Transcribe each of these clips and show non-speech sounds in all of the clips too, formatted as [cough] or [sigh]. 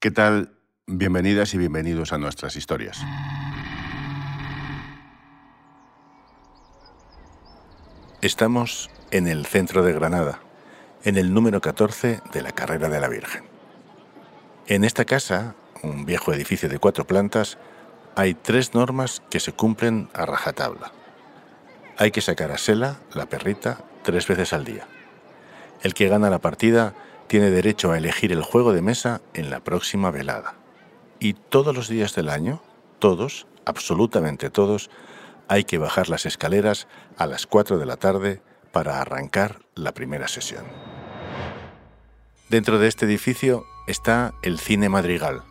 ¿Qué tal? Bienvenidas y bienvenidos a nuestras historias. Estamos en el centro de Granada, en el número 14 de la Carrera de la Virgen. En esta casa, un viejo edificio de cuatro plantas, hay tres normas que se cumplen a rajatabla. Hay que sacar a Sela, la perrita, tres veces al día. El que gana la partida tiene derecho a elegir el juego de mesa en la próxima velada. Y todos los días del año, todos, absolutamente todos, hay que bajar las escaleras a las 4 de la tarde para arrancar la primera sesión. Dentro de este edificio está el Cine Madrigal,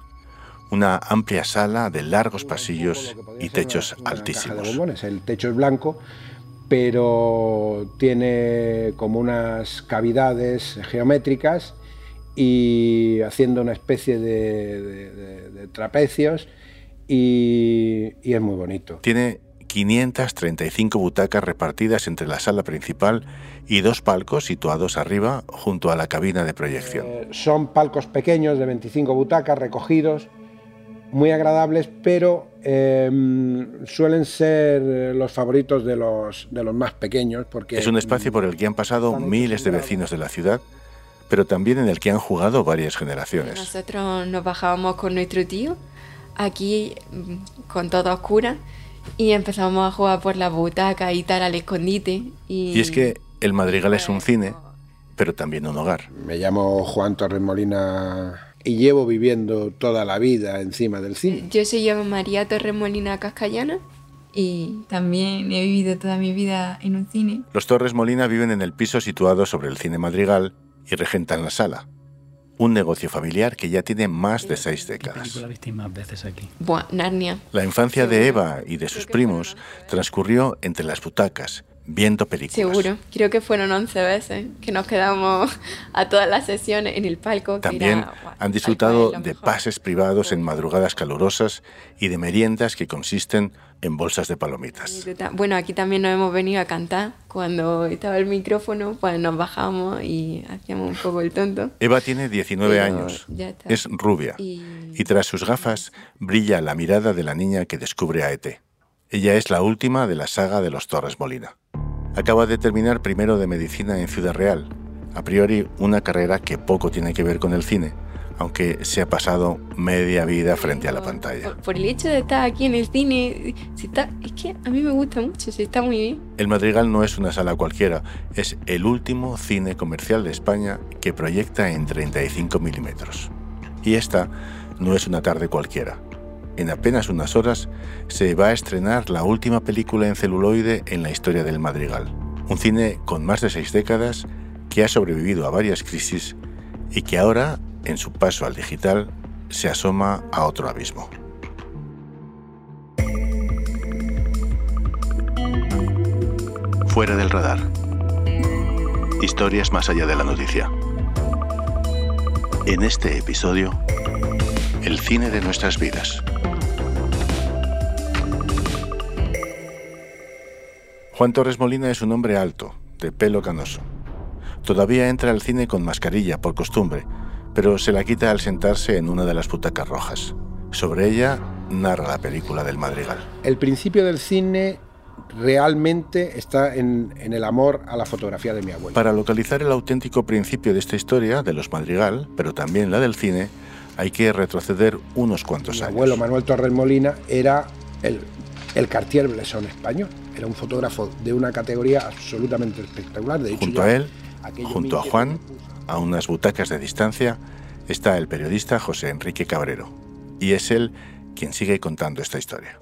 una amplia sala de largos pasillos y techos altísimos. El techo es blanco, pero tiene como unas cavidades geométricas y haciendo una especie de, trapecios y, y es muy bonito. Tiene 535 butacas repartidas entre la sala principal y dos palcos situados arriba junto a la cabina de proyección. Eh, son palcos pequeños de 25 butacas recogidos, muy agradables, pero em, suelen ser los favoritos de los, de los más pequeños. Porque, es un espacio por el que han pasado miles de vecinos de la ciudad pero también en el que han jugado varias generaciones. Nosotros nos bajábamos con nuestro tío aquí mm, con todo oscura y empezamos a jugar por la butaca y tal al escondite. Y, es que el Madrigal es un cine, pero también un hogar. Me llamo Juan Torres Molina y llevo viviendo toda la vida encima del cine. Yo soy yo María Torres Molina Cascallana y también he vivido toda mi vida en un cine. Los Torres Molina viven en el piso situado sobre el cine Madrigal y regentan la sala un negocio familiar que ya tiene más de seis décadas. ¿Qué más veces aquí? Buah, Narnia. La infancia de Eva y de sus primos transcurrió entre las butacas, viendo películas. Seguro, creo que fueron 11 veces que nos quedamos a todas las sesiones en el palco. También han disfrutado de pases privados en madrugadas calurosas y de meriendas que consisten en bolsas de palomitas. Bueno, aquí también nos hemos venido a cantar. Cuando estaba el micrófono, pues nos bajamos y hacíamos un poco el tonto. Eva tiene 19 años, es rubia y... y tras sus gafas brilla la mirada de la niña que descubre a Ete. Ella es la última de la saga de los Torres Molina. Acaba de terminar primero de medicina en Ciudad Real, a priori una carrera que poco tiene que ver con el cine, aunque se ha pasado media vida frente a la pantalla. Por, el hecho de estar aquí en el cine, está, es que a mí me gusta mucho, se está muy bien. El Madrigal no es una sala cualquiera, es el último cine comercial de España que proyecta en 35 milímetros. Y esta no es una tarde cualquiera. En apenas unas horas se va a estrenar la última película en celuloide en la historia del Madrigal. Un cine con más de seis décadas que ha sobrevivido a varias crisis y que ahora en su paso al digital, se asoma a otro abismo. Fuera del radar. Historias más allá de la noticia. En este episodio, el cine de nuestras vidas. Juan Torres Molina es un hombre alto, de pelo canoso. Todavía entra al cine con mascarilla por costumbre, pero se la quita al sentarse en una de las butacas rojas. Sobre ella narra la película del Madrigal. El principio del cine realmente está en, el amor a la fotografía de mi abuelo. Para localizar el auténtico principio de esta historia, de los Madrigal, pero también la del cine, hay que retroceder unos cuantos años. Mi abuelo Manuel Torres Molina era el, el Cartier-Bresson español. Era un fotógrafo de una categoría absolutamente espectacular. De junto a él, junto a Juan, a unas butacas de distancia, está el periodista José Enrique Cabrero, y es él quien sigue contando esta historia.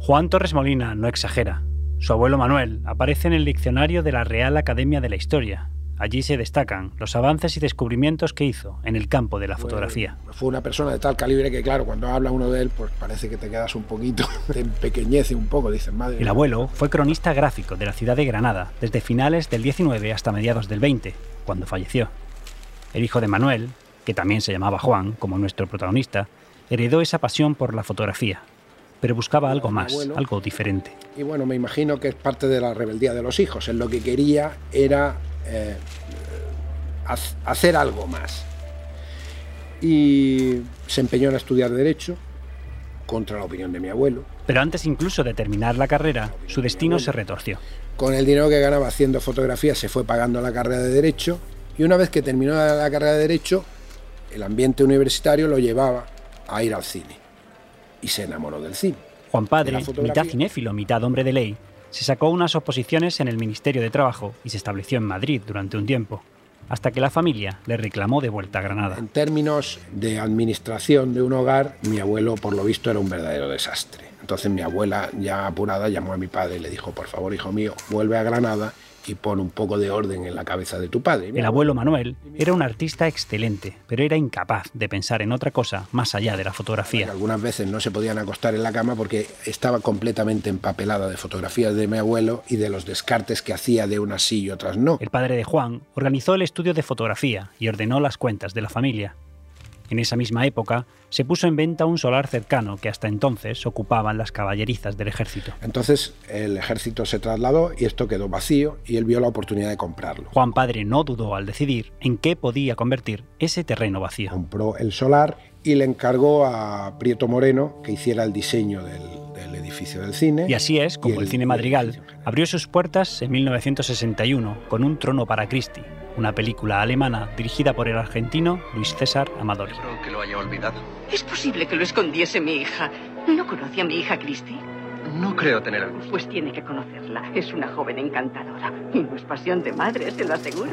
Juan Torres Molina no exagera. Su abuelo Manuel aparece en el diccionario de la Real Academia de la Historia Allí se destacan los avances y descubrimientos que hizo en el campo de la fotografía. Fue una persona de tal calibre que, claro, cuando habla uno de él, pues parece que te quedas un poquito, [laughs] te empequeñece un poco, dicen madre. El abuelo fue cronista gráfico de la ciudad de Granada desde finales del 19 hasta mediados del 20, cuando falleció. El hijo de Manuel, que también se llamaba Juan, como nuestro protagonista, heredó esa pasión por la fotografía, pero buscaba algo más, algo diferente. Y bueno, me imagino que es parte de la rebeldía de los hijos. Él lo que quería era eh, hacer algo más. y se empeñó en estudiar Derecho, contra la opinión de mi abuelo. Pero antes incluso de terminar la carrera, su destino se retorció. Con el dinero que ganaba haciendo fotografía se fue pagando la carrera de Derecho y una vez que terminó la carrera de Derecho, el ambiente universitario lo llevaba a ir al cine. Y se enamoró del cine. Juan Padre, mitad cinéfilo, mitad hombre de ley, se sacó unas oposiciones en el Ministerio de Trabajo y se estableció en Madrid durante un tiempo hasta que la familia le reclamó de vuelta a Granada. En términos de administración de un hogar, mi abuelo por lo visto era un verdadero desastre. Entonces mi abuela, ya apurada, llamó a mi padre y le dijo, por favor, hijo mío, vuelve a Granada y pon un poco de orden en la cabeza de tu padre. El abuelo Manuel era un artista excelente, pero era incapaz de pensar en otra cosa más allá de la fotografía. Algunas veces no se podían acostar en la cama porque estaba completamente empapelada de fotografías de mi abuelo y de los descartes que hacía de unas sí y otras no. El padre de Juan organizó el estudio de fotografía y ordenó las cuentas de la familia. En esa misma época se puso en venta un solar cercano que hasta entonces ocupaban las caballerizas del ejército. Entonces el ejército se trasladó y esto quedó vacío y él vio la oportunidad de comprarlo. Juan Padre no dudó al decidir en qué podía convertir ese terreno vacío. Compró el solar y le encargó a Prieto Moreno que hiciera el diseño del, edificio del cine. Y así es como el, Cine Madrigal abrió sus puertas en 1961 con un trono para Christie una película alemana dirigida por el argentino Luis César Amadori. Creo que lo haya olvidado. Es posible que lo escondiese mi hija. ¿No conoce a mi hija Christie? No creo tener algún. Pues tiene que conocerla. Es una joven encantadora. Y no es pasión de madre, se lo aseguro.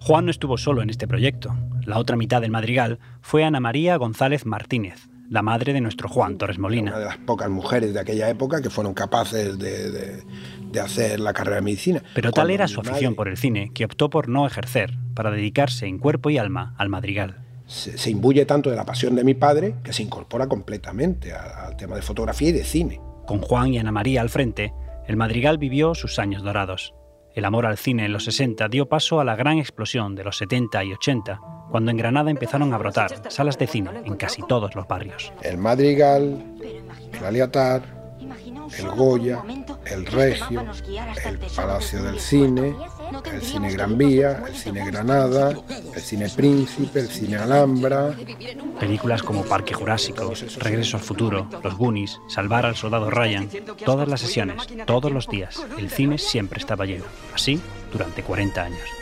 Juan no estuvo solo en este proyecto. La otra mitad del madrigal fue Ana María González Martínez, la madre de nuestro Juan Torres Molina. Una de las pocas mujeres de aquella época que fueron capaces de, hacer la carrera de medicina. Pero tal era su afición por el cine que optó por no ejercer, para dedicarse en cuerpo y alma al madrigal. Se, imbuye tanto de la pasión de mi padre que se incorpora completamente al tema de fotografía y de cine. Con Juan y Ana María al frente, el madrigal vivió sus años dorados. El amor al cine en los 60 dio paso a la gran explosión de los 70 y 80, cuando en Granada empezaron a brotar salas de cine en casi todos los barrios. El Madrigal, el Aliatar, el Goya, el Regio, el Palacio del Cine, el Cine Gran Vía, el Cine Granada, el Cine Príncipe, el Cine Alhambra. Películas como Parque Jurásico, Regreso al Futuro, Los Goonies, Salvar al Soldado Ryan, todas las sesiones, todos los días, el cine siempre estaba lleno. Así durante 40 años.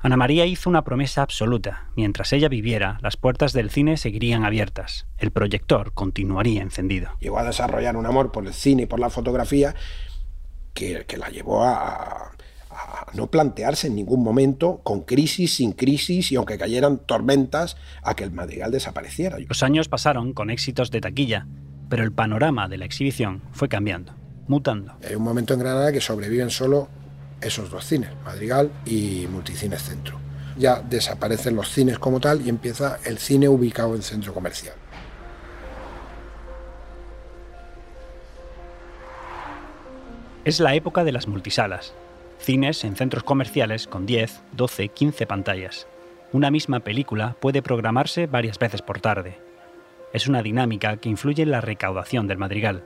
Ana María hizo una promesa absoluta. Mientras ella viviera, las puertas del cine seguirían abiertas. El proyector continuaría encendido. Llegó a desarrollar un amor por el cine y por la fotografía que, la llevó a, no plantearse en ningún momento, con crisis, sin crisis y aunque cayeran tormentas, a que el madrigal desapareciera. Los años pasaron con éxitos de taquilla, pero el panorama de la exhibición fue cambiando, mutando. Hay un momento en Granada que sobreviven solo esos dos cines, Madrigal y Multicines Centro. Ya desaparecen los cines como tal y empieza el cine ubicado en centro comercial. Es la época de las multisalas, cines en centros comerciales con 10, 12, 15 pantallas. Una misma película puede programarse varias veces por tarde. Es una dinámica que influye en la recaudación del madrigal.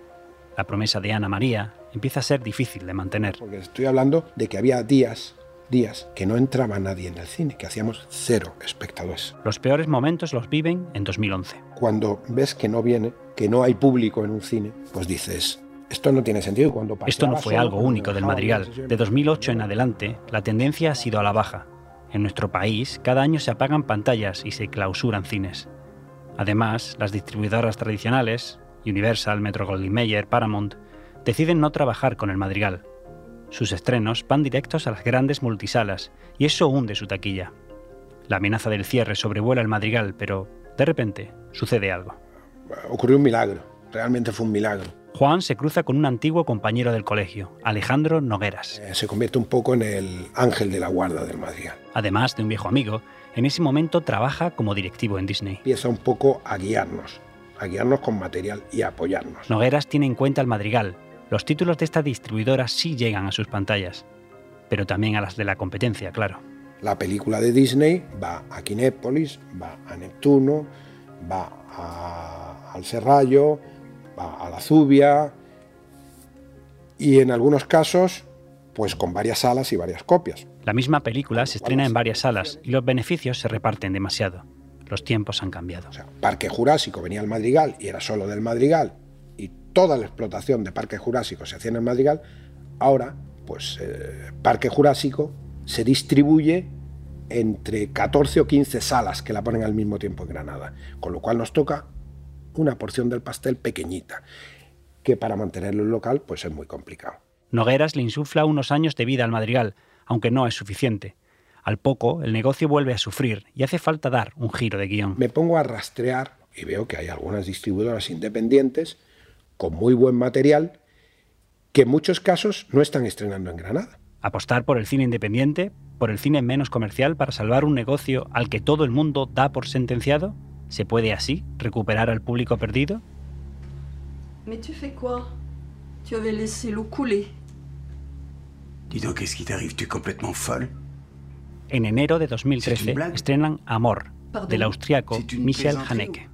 La promesa de Ana María empieza a ser difícil de mantener. Porque estoy hablando de que había días, días, que no entraba nadie en el cine, que hacíamos cero espectadores. Los peores momentos los viven en 2011. Cuando ves que no viene, que no hay público en un cine, pues dices, esto no tiene sentido. Cuando Esto no fue algo único del Madrigal. De 2008 en adelante, la tendencia ha sido a la baja. En nuestro país, cada año se apagan pantallas y se clausuran cines. Además, las distribuidoras tradicionales, Universal, Metro Goldwyn Mayer, Paramount, deciden no trabajar con el Madrigal. Sus estrenos van directos a las grandes multisalas y eso hunde su taquilla. La amenaza del cierre sobrevuela el Madrigal, pero de repente sucede algo. Ocurrió un milagro, realmente fue un milagro. Juan se cruza con un antiguo compañero del colegio, Alejandro Nogueras. Eh, se convierte un poco en el ángel de la guarda del Madrigal. Además de un viejo amigo, en ese momento trabaja como directivo en Disney. Empieza un poco a guiarnos, a guiarnos con material y a apoyarnos. Nogueras tiene en cuenta el Madrigal, los títulos de esta distribuidora sí llegan a sus pantallas, pero también a las de la competencia, claro. La película de Disney va a Kinépolis, va a Neptuno, va al Serrallo, va a la Zubia y en algunos casos pues con varias salas y varias copias. La misma película se estrena en varias salas y los beneficios se reparten demasiado. Los tiempos han cambiado. O sea, Parque Jurásico venía al Madrigal y era solo del Madrigal y toda la explotación de Parque Jurásico se hacía en el Madrigal. Ahora, pues eh, Parque Jurásico se distribuye entre 14 o 15 salas que la ponen al mismo tiempo en Granada, con lo cual nos toca una porción del pastel pequeñita, que para mantenerlo en local pues es muy complicado. Nogueras le insufla unos años de vida al Madrigal, aunque no es suficiente. Al poco, el negocio vuelve a sufrir y hace falta dar un giro de guion. Me pongo a rastrear y veo que hay algunas distribuidoras independientes con muy buen material que en muchos casos no están estrenando en Granada. Apostar por el cine independiente, por el cine menos comercial para salvar un negocio al que todo el mundo da por sentenciado, ¿se puede así recuperar al público perdido? Mais tu fais quoi Tu avais laissé l'eau couler. Dis donc, qu'est-ce qui t'arrive Tu es complètement folle En enero de 2013 estrenan Amor, del austriaco Michel Haneke.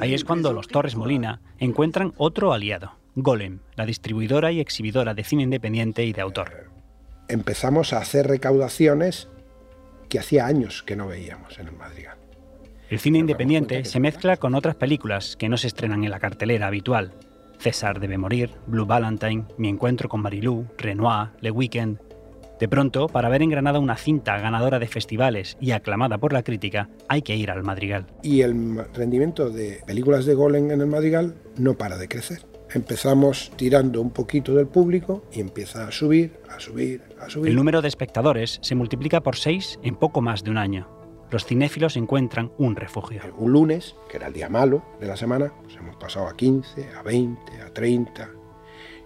Ahí es cuando los Torres Molina encuentran otro aliado, Golem, la distribuidora y exhibidora de cine independiente y de autor. Empezamos a hacer recaudaciones que hacía años que no veíamos en el Madrigal. El cine independiente se mezcla con otras películas que no se estrenan en la cartelera habitual. César debe morir, Blue Valentine, Mi encuentro con Marilou, Renoir, Le Weekend. De pronto, para ver en Granada una cinta ganadora de festivales y aclamada por la crítica, hay que ir al Madrigal. Y el rendimiento de películas de Golem en el Madrigal no para de crecer. Empezamos tirando un poquito del público y empieza a subir, a subir, a subir. El número de espectadores se multiplica por seis en poco más de un año los cinéfilos encuentran un refugio. Un lunes, que era el día malo de la semana, pues hemos pasado a 15, a 20, a 30.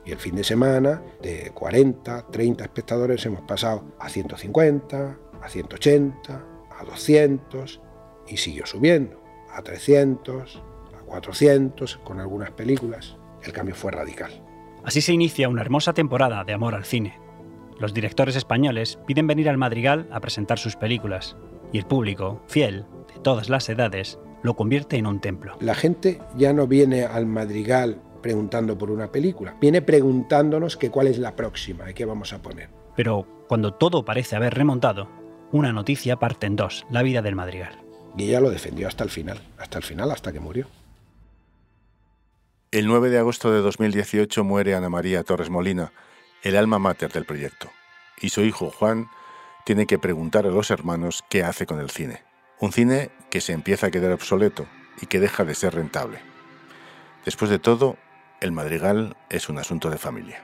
Y el fin de semana, de 40, 30 espectadores, hemos pasado a 150, a 180, a 200 y siguió subiendo a 300, a 400 con algunas películas. El cambio fue radical. Así se inicia una hermosa temporada de amor al cine. Los directores españoles piden venir al Madrigal a presentar sus películas y el público, fiel, de todas las edades, lo convierte en un templo. La gente ya no viene al Madrigal preguntando por una película, viene preguntándonos que cuál es la próxima y qué vamos a poner. Pero cuando todo parece haber remontado, una noticia parte en dos, la vida del Madrigal. Y ella lo defendió hasta el final, hasta el final, hasta que murió. El 9 de agosto de 2018 muere Ana María Torres Molina, el alma mater del proyecto, y su hijo Juan tiene que preguntar a los hermanos qué hace con el cine. Un cine que se empieza a quedar obsoleto y que deja de ser rentable. Después de todo, el madrigal es un asunto de familia.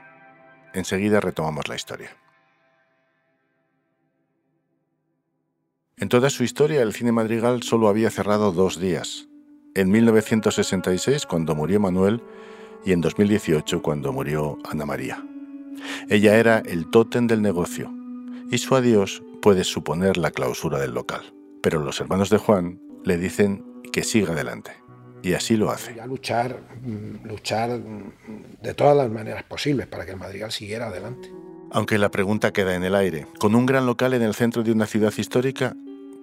Enseguida retomamos la historia. En toda su historia, el cine madrigal solo había cerrado dos días. En 1966, cuando murió Manuel, y en 2018, cuando murió Ana María. Ella era el tótem del negocio, y su adiós puede suponer la clausura del local. Pero los hermanos de Juan le dicen que siga adelante. Y así lo hace. A luchar, mm, luchar mm, de todas las maneras posibles para que el Madrigal siguiera adelante. Aunque la pregunta queda en el aire, con un gran local en el centro de una ciudad histórica,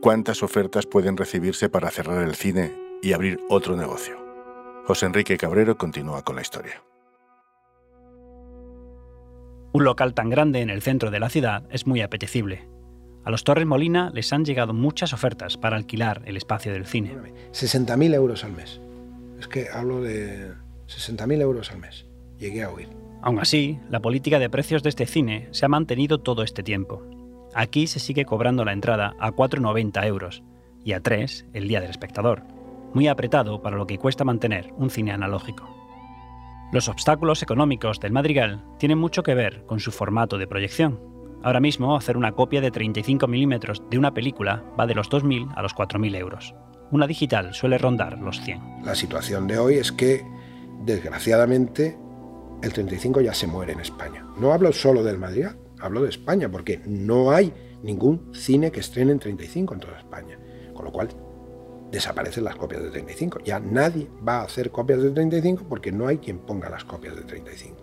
¿cuántas ofertas pueden recibirse para cerrar el cine y abrir otro negocio? José Enrique Cabrero continúa con la historia. Un local tan grande en el centro de la ciudad es muy apetecible. A los Torres Molina les han llegado muchas ofertas para alquilar el espacio del cine. 60.000 euros al mes. Es que hablo de 60.000 euros al mes. Llegué a oír. Aún así, la política de precios de este cine se ha mantenido todo este tiempo. Aquí se sigue cobrando la entrada a 4,90 euros y a 3 el día del espectador, muy apretado para lo que cuesta mantener un cine analógico. Los obstáculos económicos del Madrigal tienen mucho que ver con su formato de proyección. Ahora mismo, hacer una copia de 35 milímetros de una película va de los 2.000 a los 4.000 euros. Una digital suele rondar los 100. La situación de hoy es que, desgraciadamente, el 35 ya se muere en España. No hablo solo del Madrigal, hablo de España, porque no hay ningún cine que estrene en 35 en toda España. Con lo cual, desaparecen las copias de 35. Ya nadie va a hacer copias de 35 porque no hay quien ponga las copias de 35.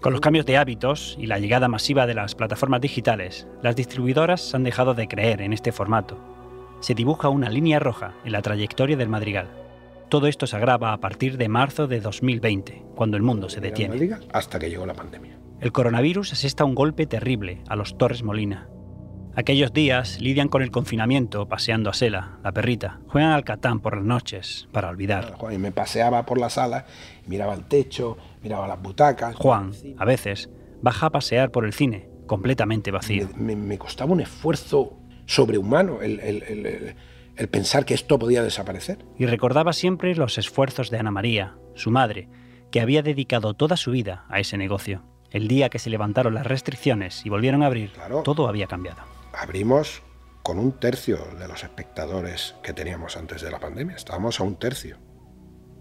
Con los cambios de hábitos y la llegada masiva de las plataformas digitales, las distribuidoras han dejado de creer en este formato. Se dibuja una línea roja en la trayectoria del Madrigal. Todo esto se agrava a partir de marzo de 2020, cuando el mundo se detiene. Hasta que llegó la pandemia. El coronavirus asesta un golpe terrible a los Torres Molina. Aquellos días lidian con el confinamiento paseando a Sela, la perrita. Juegan al catán por las noches para olvidar. Y me paseaba por la sala, miraba el techo, miraba las butacas. Juan, a veces, baja a pasear por el cine, completamente vacío. Me, costaba un esfuerzo sobrehumano el, el pensar que esto podía desaparecer. Y recordaba siempre los esfuerzos de Ana María, su madre, que había dedicado toda su vida a ese negocio. El día que se levantaron las restricciones y volvieron a abrir, todo había cambiado. Abrimos con un tercio de los espectadores que teníamos antes de la pandemia. Estábamos a un tercio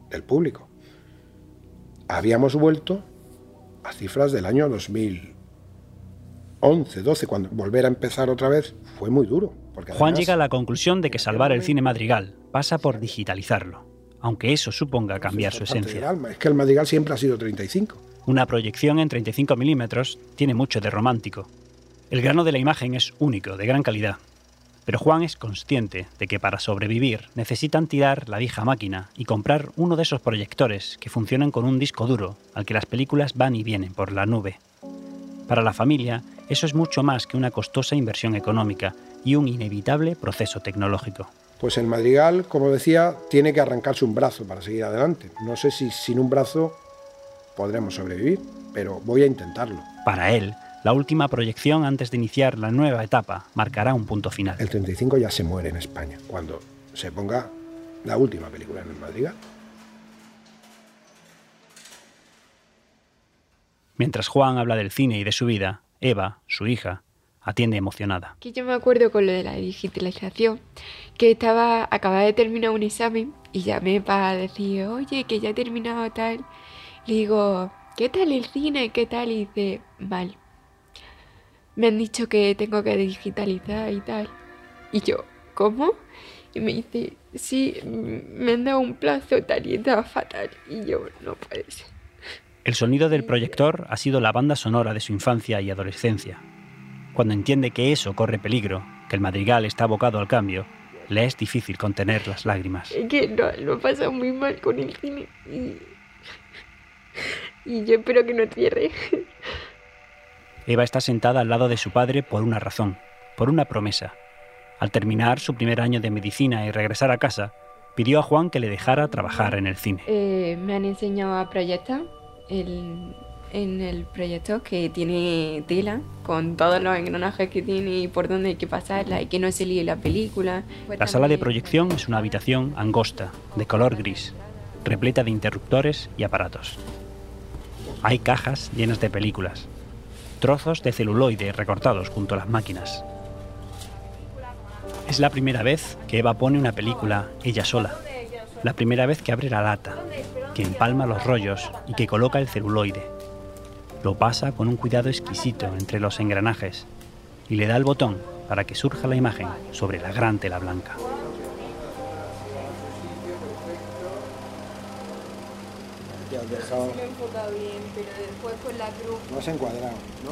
del público. Habíamos vuelto a cifras del año 2011, 12, cuando volver a empezar otra vez fue muy duro. Juan llega a la conclusión de que salvar el cine madrigal pasa por digitalizarlo, aunque eso suponga cambiar su esencia. Es que el madrigal siempre ha sido 35. Una proyección en 35 milímetros tiene mucho de romántico. El grano de la imagen es único, de gran calidad. Pero Juan es consciente de que para sobrevivir necesitan tirar la vieja máquina y comprar uno de esos proyectores que funcionan con un disco duro al que las películas van y vienen por la nube. Para la familia, eso es mucho más que una costosa inversión económica y un inevitable proceso tecnológico. Pues el Madrigal, como decía, tiene que arrancarse un brazo para seguir adelante. No sé si sin un brazo podremos sobrevivir, pero voy a intentarlo. Para él, la última proyección antes de iniciar la nueva etapa marcará un punto final. El 35 ya se muere en España, cuando se ponga la última película en el Madrigal. Mientras Juan habla del cine y de su vida, Eva, su hija, atiende emocionada. Que yo me acuerdo con lo de la digitalización, que estaba, acababa de terminar un examen y llamé para decir, oye, que ya he terminado tal, le digo, ¿qué tal el cine? ¿Qué tal? Y dice, mal. Me han dicho que tengo que digitalizar y tal. Y yo, ¿cómo? Y me dice, sí, me han dado un plazo tal y está fatal. Y yo, no puede ser. El sonido del proyector ha sido la banda sonora de su infancia y adolescencia. Cuando entiende que eso corre peligro, que el madrigal está abocado al cambio, le es difícil contener las lágrimas. Es que no, lo pasa muy mal con el cine y y yo espero que no cierre. Eva está sentada al lado de su padre por una razón, por una promesa. Al terminar su primer año de medicina y regresar a casa, pidió a Juan que le dejara trabajar en el cine. Eh, me han enseñado a proyectar en el proyecto que tiene tela, con todos los engranajes que tiene y por dónde hay que pasarla y que no se líe la película. La sala de proyección es una habitación angosta, de color gris, repleta de interruptores y aparatos. Hay cajas llenas de películas, trozos de celuloide recortados junto a las máquinas. Es la primera vez que Eva pone una película ella sola, la primera vez que abre la lata, que empalma los rollos y que coloca el celuloide. Lo pasa con un cuidado exquisito entre los engranajes y le da el botón para que surja la imagen sobre la gran tela blanca. dejado. Sí, lo he enfocado bien, pero después con la cruz. No has encuadrado, ¿no?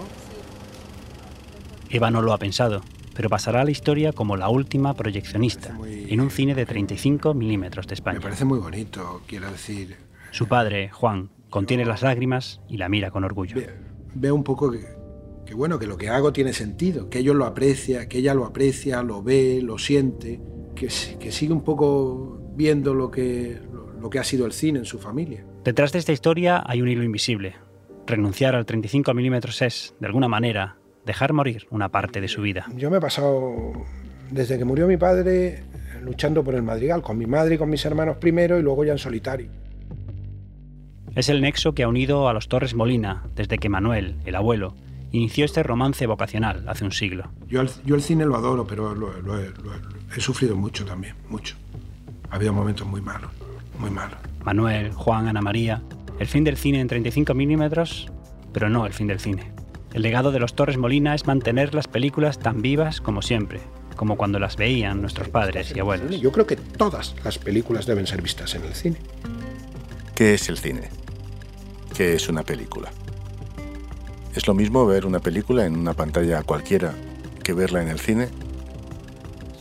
Sí. Eva no lo ha pensado, pero pasará a la historia como la última proyeccionista en un cine de 35 milímetros de España. Me parece muy bonito, quiero decir. Su padre, Juan, contiene las lágrimas y la mira con orgullo. veo un poco que, que, bueno, que lo que hago tiene sentido, que ellos lo aprecia, que ella lo aprecia, lo ve, lo siente, que, que sigue un poco viendo lo que, lo que ha sido el cine en su familia. Detrás de esta historia hay un hilo invisible. Renunciar al 35 milímetros es, de alguna manera, dejar morir una parte de su vida. Yo me he pasado, desde que murió mi padre, luchando por el madrigal, con mi madre y con mis hermanos primero y luego ya en solitario. Es el nexo que ha unido a los Torres Molina desde que Manuel, el abuelo, inició este romance vocacional hace un siglo. Yo el, yo el cine lo adoro, pero lo, he sufrido mucho también, mucho. Ha habido momentos muy malos, muy malos. Manuel, Juan, Ana María, el fin del cine en 35 milímetros, pero no el fin del cine. El legado de los Torres Molina es mantener las películas tan vivas como siempre, como cuando las veían nuestros padres y abuelos. Yo creo que todas las películas deben ser vistas en el cine. ¿Qué es el cine? ¿Qué es una película? ¿Es lo mismo ver una película en una pantalla cualquiera que verla en el cine?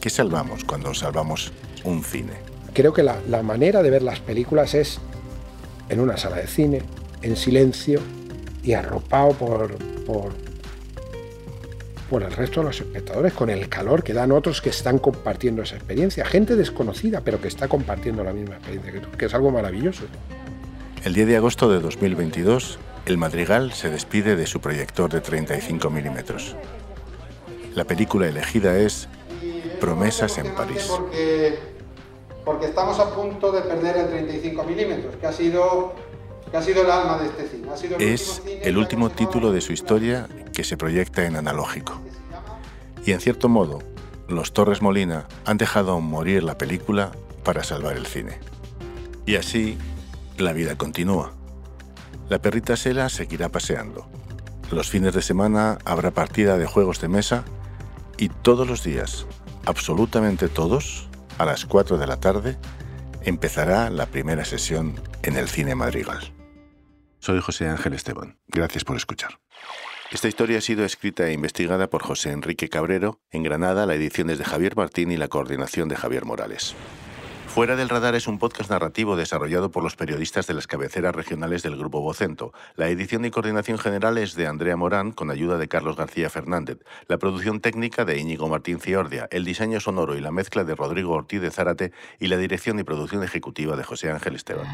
¿Qué salvamos cuando salvamos un cine? creo que la, manera de ver las películas es en una sala de cine, en silencio, y arropado por, por, por el resto de los espectadores, con el calor que dan otros que están compartiendo esa experiencia, gente desconocida, pero que está compartiendo la misma experiencia, que es algo maravilloso. El 10 de agosto de 2022, el Madrigal se despide de su proyector de 35 milímetros. La película elegida es Promesas en París. Porque, porque estamos a punto de perder el 35 milímetros, que ha sido ha sido el alma de este cine. es el último título de su historia que se proyecta en analógico. Y en cierto modo, los Torres Molina han dejado morir la película para salvar el cine. Y así, la vida continúa. La perrita Sela seguirá paseando. Los fines de semana habrá partida de juegos de mesa y todos los días, absolutamente todos, a las 4 de la tarde, empezará la primera sesión en el Cine Madrigal. Soy José Ángel Esteban. Gracias por escuchar. Esta historia ha sido escrita e investigada por José Enrique Cabrero. En Granada, la edición es de Javier Martín y la coordinación de Javier Morales. Fuera del Radar es un podcast narrativo desarrollado por los periodistas de las cabeceras regionales del Grupo Vocento. La edición y coordinación general es de Andrea Morán, con ayuda de Carlos García Fernández. La producción técnica de Íñigo Martín Ciordia. El diseño sonoro y la mezcla de Rodrigo Ortiz de Zárate y la dirección y producción ejecutiva de José Ángel Esteban.